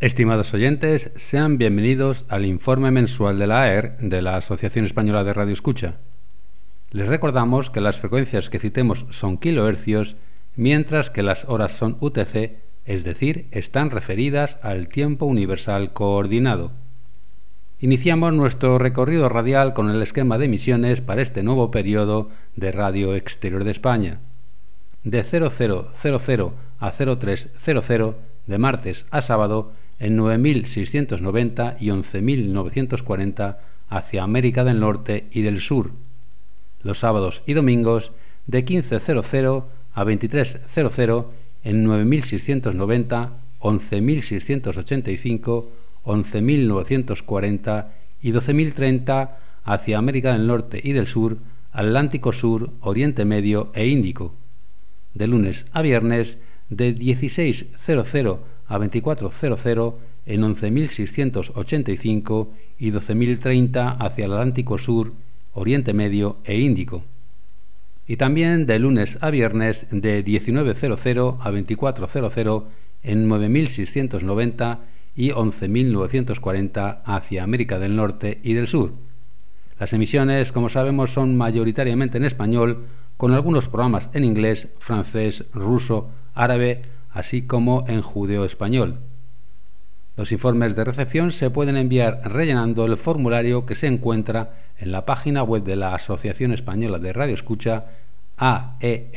Estimados oyentes, sean bienvenidos al informe mensual de la AER de la Asociación Española de Radio Escucha. Les recordamos que las frecuencias que citemos son kilohercios, mientras que las horas son UTC, es decir, están referidas al tiempo universal coordinado. Iniciamos nuestro recorrido radial con el esquema de emisiones para este nuevo periodo de Radio Exterior de España. De 0000 a 0300, de martes a sábado, en 9.690 y 11.940 hacia América del Norte y del Sur. Los sábados y domingos de 15.00 a 23.00 en 9.690, 11.685, 11.940 y 12.030 hacia América del Norte y del Sur, Atlántico Sur, Oriente Medio e Índico. De lunes a viernes de 16.00 a 24.00 en 11.685 y 12.030 hacia el Atlántico Sur, Oriente Medio e Índico. Y también de lunes a viernes de 19.00 a 24.00 en 9.690 y 11.940 hacia América del Norte y del Sur. Las emisiones, como sabemos, son mayoritariamente en español, con algunos programas en inglés, francés, ruso, árabe, así como en judeo-español. Los informes de recepción se pueden enviar rellenando el formulario que se encuentra en la página web de la Asociación Española de Radio Escucha aer.org.es.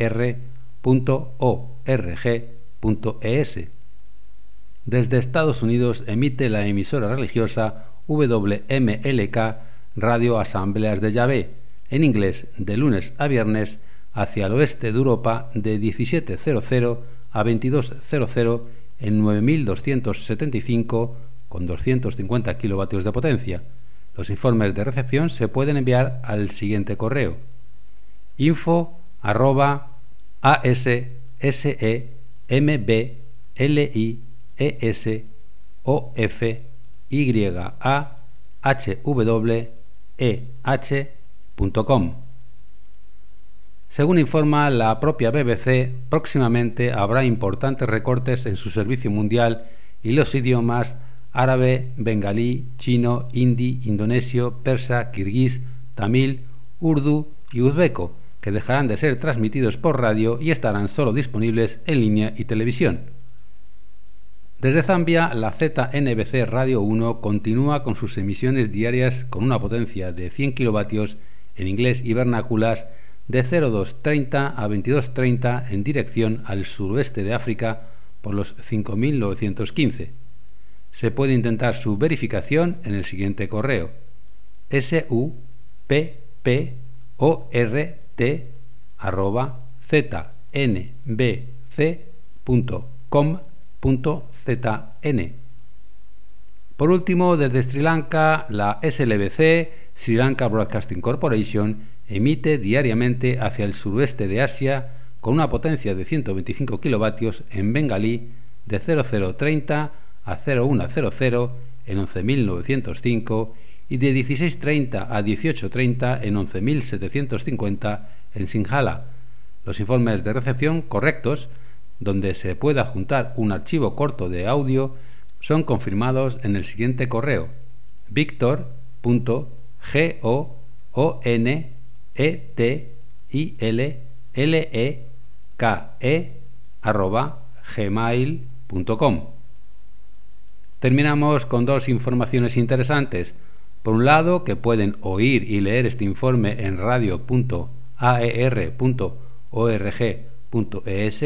Desde Estados Unidos emite la emisora religiosa WMLK Radio Asambleas de Yahvé, en inglés de lunes a viernes hacia el oeste de Europa de 1700 a 2200 en 9275 con 250 kilovatios de potencia. Los informes de recepción se pueden enviar al siguiente correo info arroba según informa la propia BBC, próximamente habrá importantes recortes en su servicio mundial y los idiomas árabe, bengalí, chino, hindi, indonesio, persa, kirguís, tamil, urdu y uzbeco, que dejarán de ser transmitidos por radio y estarán solo disponibles en línea y televisión. Desde Zambia, la ZNBC Radio 1 continúa con sus emisiones diarias con una potencia de 100 kilovatios en inglés y vernáculas de 0230 a 2230 en dirección al suroeste de África por los 5915. Se puede intentar su verificación en el siguiente correo: s-u-p-p-o-r-t arroba znbc.com.zn. Por último, desde Sri Lanka, la SLBC, Sri Lanka Broadcasting Corporation, emite diariamente hacia el suroeste de Asia con una potencia de 125 kilovatios en bengalí de 0030 a 0100 en 11.905 y de 1630 a 1830 en 11.750 en Sinhala. Los informes de recepción correctos, donde se pueda juntar un archivo corto de audio, son confirmados en el siguiente correo: victor.goon e t i l l e k e arroba gmail.com. Terminamos con dos informaciones interesantes. Por un lado, que pueden oír y leer este informe en radio.aer.org.es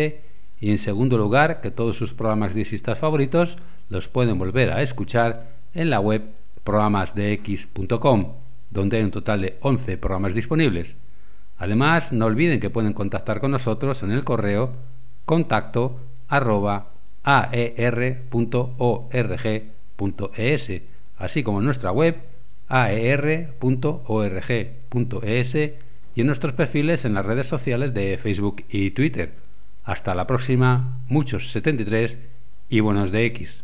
y en segundo lugar, que todos sus programas diexistas favoritos los pueden volver a escuchar en la web programasdex.com donde hay un total de 11 programas disponibles. Además, no olviden que pueden contactar con nosotros en el correo contacto aer.org.es, así como en nuestra web aer.org.es y en nuestros perfiles en las redes sociales de Facebook y Twitter. Hasta la próxima, muchos 73 y buenos de X.